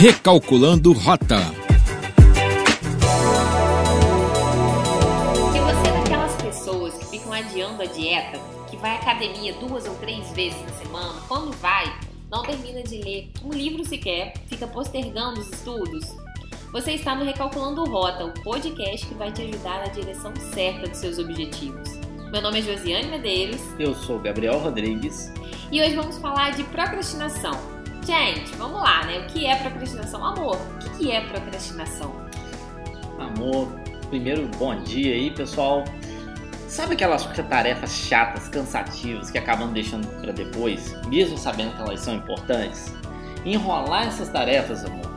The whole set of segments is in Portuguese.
Recalculando Rota. Se você é daquelas pessoas que ficam adiando a dieta, que vai à academia duas ou três vezes na semana, quando vai, não termina de ler um livro sequer, fica postergando os estudos, você está no Recalculando Rota, o podcast que vai te ajudar na direção certa dos seus objetivos. Meu nome é Josiane Medeiros. Eu sou Gabriel Rodrigues. E hoje vamos falar de procrastinação. Gente, vamos lá, né? O que é procrastinação? Amor, o que é procrastinação? Amor, primeiro bom dia aí, pessoal. Sabe aquelas tarefas chatas, cansativas que acabam deixando para depois, mesmo sabendo que elas são importantes? Enrolar essas tarefas, amor,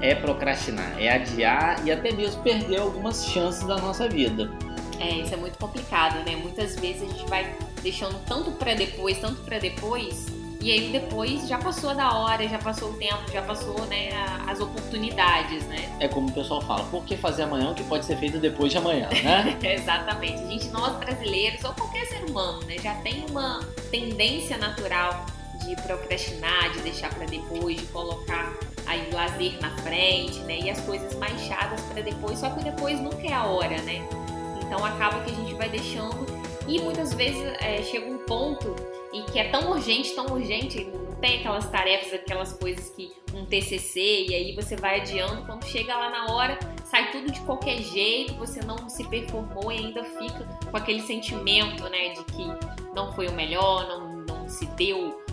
é procrastinar, é adiar e até mesmo perder algumas chances da nossa vida. É, isso é muito complicado, né? Muitas vezes a gente vai deixando tanto para depois, tanto para depois, e aí depois já passou da hora, já passou o tempo, já passou né, as oportunidades, né? É como o pessoal fala, por que fazer amanhã o que pode ser feito depois de amanhã, né? Exatamente. A gente, nós brasileiros, ou qualquer ser humano, né, já tem uma tendência natural de procrastinar, de deixar para depois, de colocar aí o lazer na frente, né? E as coisas mais chatas para depois, só que depois nunca é a hora, né? Então acaba que a gente vai deixando e muitas vezes é, chega um ponto em que é tão urgente, tão urgente, não tem aquelas tarefas, aquelas coisas que um TCC e aí você vai adiando, quando chega lá na hora, sai tudo de qualquer jeito, você não se performou e ainda fica com aquele sentimento, né, de que não foi o melhor, não, não se deu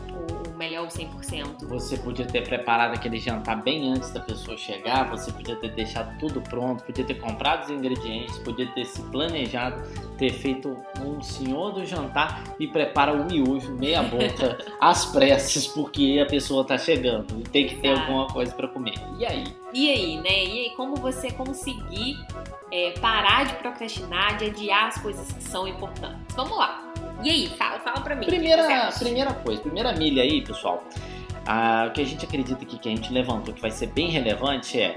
melhor o 100%. Você podia ter preparado aquele jantar bem antes da pessoa chegar, você podia ter deixado tudo pronto, podia ter comprado os ingredientes, podia ter se planejado, ter feito um senhor do jantar e prepara o miojo meia boca às pressas porque a pessoa tá chegando e tem que ter Exato. alguma coisa para comer. E aí? E aí, né? E aí como você conseguir é, parar de procrastinar, de adiar as coisas que são importantes? Vamos lá. E aí, fala, fala pra mim. Primeira, primeira coisa, primeira milha aí, pessoal. Ah, o que a gente acredita aqui que a gente levantou que vai ser bem relevante é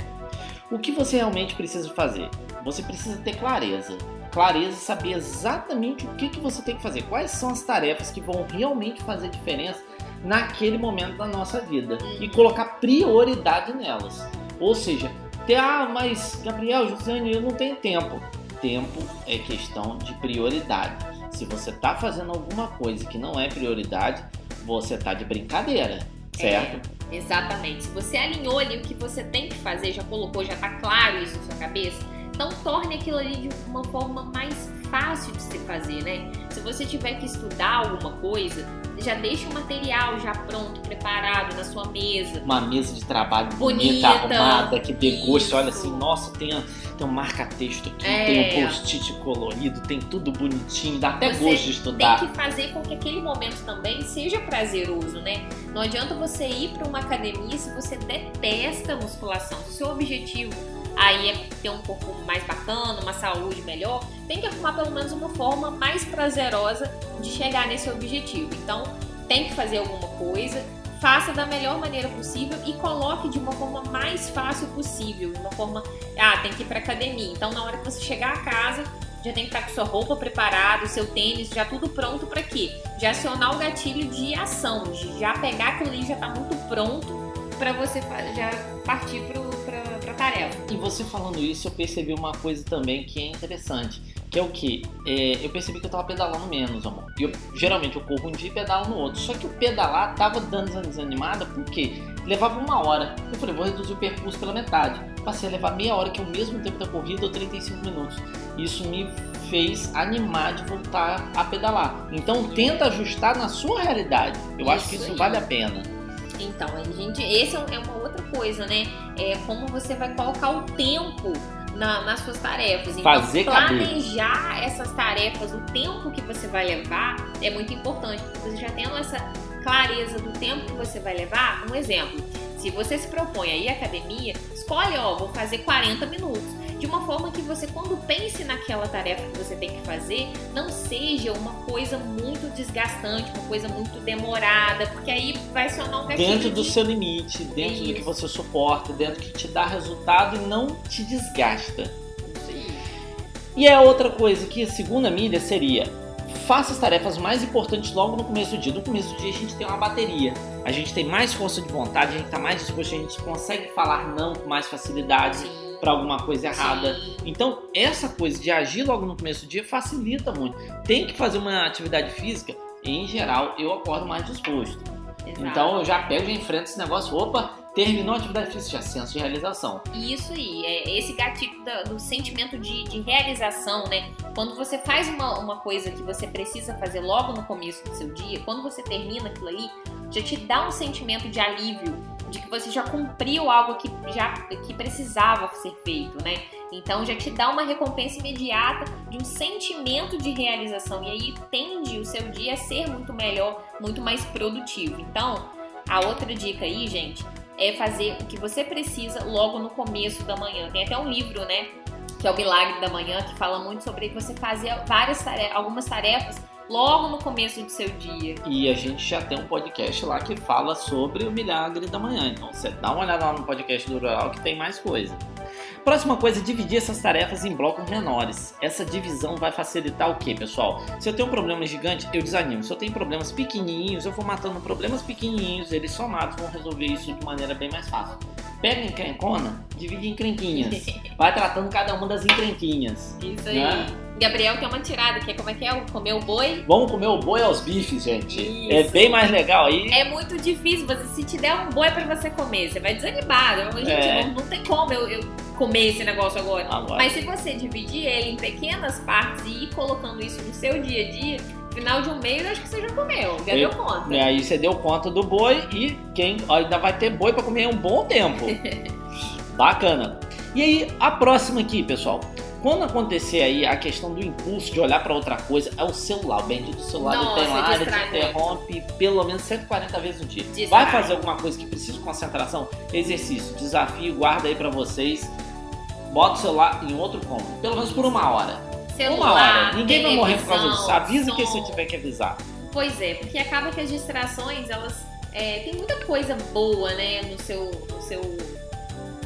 o que você realmente precisa fazer. Você precisa ter clareza. Clareza saber exatamente o que, que você tem que fazer. Quais são as tarefas que vão realmente fazer diferença naquele momento da nossa vida. E colocar prioridade nelas. Ou seja, ter, ah, mas Gabriel, Josiane, eu não tenho tempo. Tempo é questão de prioridade. Se você tá fazendo alguma coisa que não é prioridade, você tá de brincadeira, certo? É, exatamente. Se você alinhou ali o que você tem que fazer, já colocou, já tá claro isso na sua cabeça, então torne aquilo ali de uma forma mais fácil de se fazer, né? Se você tiver que estudar alguma coisa, já deixa o material já pronto, preparado na sua mesa. Uma mesa de trabalho bonita, bonita arrumada, que dê gosto. Olha assim, nossa, tem, tem um marca-texto aqui, é. tem um post-it colorido, tem tudo bonitinho, dá até você gosto de estudar. Tem que fazer com que aquele momento também seja prazeroso, né? Não adianta você ir para uma academia se você detesta musculação. Se o seu objetivo aí é ter um corpo mais bacana, uma saúde melhor, tem que arrumar pelo menos uma forma mais prazerosa de chegar nesse objetivo. Então, tem que fazer alguma coisa, faça da melhor maneira possível e coloque de uma forma mais fácil possível, de uma forma, ah, tem que ir para academia. Então, na hora que você chegar a casa, já tem que estar com sua roupa preparada, o seu tênis, já tudo pronto para quê? Já acionar o gatilho de ação, de já pegar aquilo ali já tá muito pronto para você já partir a tarefa. E você falando isso, eu percebi uma coisa também que é interessante, que é o que? É, eu percebi que eu tava pedalando menos, amor. Eu, geralmente eu corro um dia e pedalo no outro. Só que o pedalar tava dando desanimada porque levava uma hora. Eu falei, vou reduzir o percurso pela metade. Passei a levar meia hora, que é o mesmo tempo da corrida, ou 35 minutos. Isso me fez animar de voltar a pedalar. Então tenta ajustar na sua realidade. Eu isso acho que isso aí. vale a pena. Então, a gente, esse é, é uma outra coisa, né? É como você vai colocar o tempo na, nas suas tarefas. Então, Fazer planejar caber. essas tarefas, o tempo que você vai levar é muito importante. Você já tendo essa clareza do tempo que você vai levar, um exemplo. Se você se propõe a ir à academia, escolhe, ó, vou fazer 40 minutos de uma forma que você, quando pense naquela tarefa que você tem que fazer, não seja uma coisa muito desgastante, uma coisa muito demorada, porque aí vai acionar um gatilho. Dentro do seu limite, dentro Isso. do que você suporta, dentro do que te dá resultado e não te desgasta. E é outra coisa que a segunda milha seria faça as tarefas mais importantes logo no começo do dia. No começo do dia a gente tem uma bateria. a gente tem mais força de vontade, a gente está mais disposto, a gente consegue falar não com mais facilidade para alguma coisa errada. Sim. Então, essa coisa de agir logo no começo do dia facilita muito. Tem que fazer uma atividade física, em geral, eu acordo mais disposto. Exato. Então, eu já pego e enfrento esse negócio. Opa, terminou a atividade física, já senso de realização. Isso aí, é esse gatilho da- do, sentimento de, de realização, né? Quando você faz uma, uma coisa que você precisa fazer logo no começo do seu dia, quando você termina aquilo ali, já te dá um sentimento de alívio, de que você já cumpriu algo que já que precisava ser feito, né? Então já te dá uma recompensa imediata de um sentimento de realização e aí tende o seu dia a ser muito melhor, muito mais produtivo. Então, a outra dica aí, gente, é fazer o que você precisa logo no começo da manhã. Tem até um livro, né? Que é o Milagre da Manhã, que fala muito sobre você fazer várias tarefas, algumas tarefas logo no começo do seu dia. E a gente já tem um podcast lá que fala sobre o milagre da manhã. Então você dá uma olhada lá no podcast do Rural que tem mais coisa. Próxima coisa, dividir essas tarefas em blocos menores. Essa divisão vai facilitar o que, pessoal? Se eu tenho um problema gigante, eu desanimo. Se eu tenho problemas pequenininhos, eu vou matando problemas pequenininhos, eles somados vão resolver isso de maneira bem mais fácil. Pega a encrencona, divide em encrenquinhas. Vai tratando cada uma das encrenquinhas. Isso aí. Né? Gabriel quer uma tirada, que é como é que é? O Comer o boi? Vamos comer o boi aos bifes, gente. Isso. É bem mais legal aí. É muito difícil, você, se te der um boi pra você comer, você vai desanimar. Eu- Gente, É. não, não tem como eu, eu comer esse negócio agora. Agora. Mas se você dividir ele em pequenas partes e ir colocando isso no seu dia a dia, final de um mês, eu acho que você já comeu. Já Eu- deu conta. E aí você deu conta do boi e quem ainda vai ter boi pra comer um bom tempo. Bacana. E aí, a próxima aqui, pessoal. Quando acontecer aí a questão do impulso de olhar pra outra coisa, é o celular. O bendito celular Nossa, que distrai interrompe pelo menos 140 vezes no dia. Distrai. Vai fazer alguma coisa que precisa de concentração? Exercício, desafio, guarda aí pra vocês. Bota o celular em outro cômodo, pelo menos por uma hora. Celular, uma hora. Ninguém vai morrer por causa disso. Avisa quem som. você tiver que avisar. Pois é, porque acaba que as distrações, elas. É, tem muita coisa boa, né, no seu, no seu.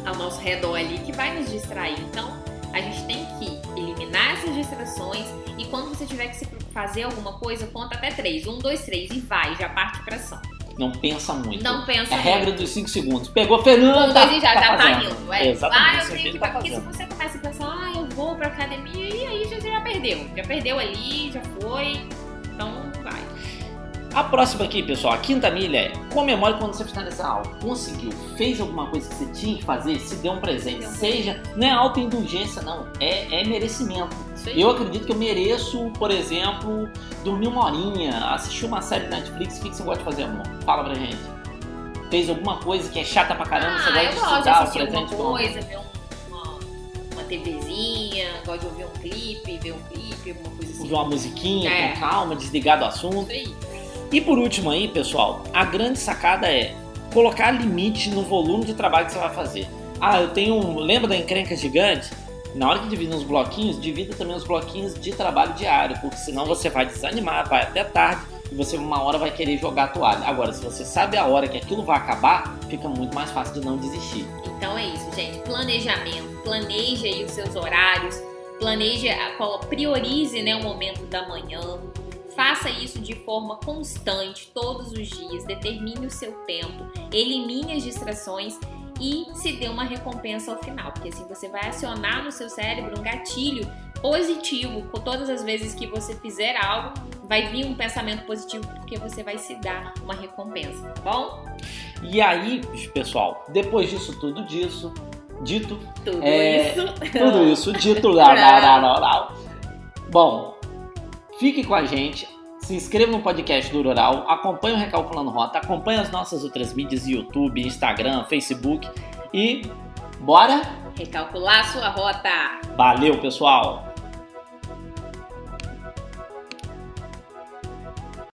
ao nosso redor ali que vai nos distrair. Então, a gente tem que eliminar essas distrações e quando você tiver que se fazer alguma coisa, conta até três. Um, dois, três e vai, já parte pra ação. Não pensa muito. Não pensa É a muito. regra dos 5 segundos. Pegou Fernando, Um, tá, dois e já, tá já tá indo. É. Exatamente, Ah, eu tenho que. tá Porque se você começa a pensar, ah, eu vou pra academia, e aí já, já perdeu. Já perdeu ali, já foi. Então. A próxima aqui, pessoal, a quinta milha é comemore quando você finalizar a aula. Conseguiu, fez alguma coisa que você tinha que fazer, se deu um presente. Seja, não é autoindulgência, não. É, é merecimento. Eu acredito que eu mereço, por exemplo, dormir uma horinha, assistir uma série na Netflix. O que você gosta de fazer, amor? Fala pra gente. Fez alguma coisa que é chata pra caramba, você ah, gosta eu de gosto de estudar o assistir alguma presente? bom? coisa, ver um- uma, uma TVzinha, gosto de ouvir um clipe, ver um clipe, alguma coisa assim. Ouvir uma musiquinha É. com calma, desligar do assunto. Isso aí. E por último aí, pessoal, a grande sacada é colocar limite no volume de trabalho que você vai fazer. Ah, eu tenho um. Lembra da encrenca gigante? Na hora que divide os bloquinhos, divida também os bloquinhos de trabalho diário, porque senão você vai desanimar, vai até tarde e você uma hora vai querer jogar a toalha. Agora, se você sabe a hora que aquilo vai acabar, fica muito mais fácil de não desistir. Então é isso, gente. Planejamento. Planeje aí os seus horários. Planeje, priorize né, o momento da manhã. Faça isso de forma constante, todos os dias. Determine o seu tempo. Elimine as distrações e se dê uma recompensa ao final. Porque assim você vai acionar no seu cérebro um gatilho positivo. Por todas as vezes que você fizer algo, vai vir um pensamento positivo porque você vai se dar uma recompensa, tá bom? E aí, pessoal, depois disso tudo disso, dito, Tudo É, isso. Tudo isso dito. lá, lá, lá, lá, lá. Bom, fique com a gente. Se inscreva no podcast do Rural, acompanhe o Recalculando Rota, acompanhe as nossas outras mídias, YouTube, Instagram, Facebook e bora? Recalcular sua rota. Valeu, pessoal!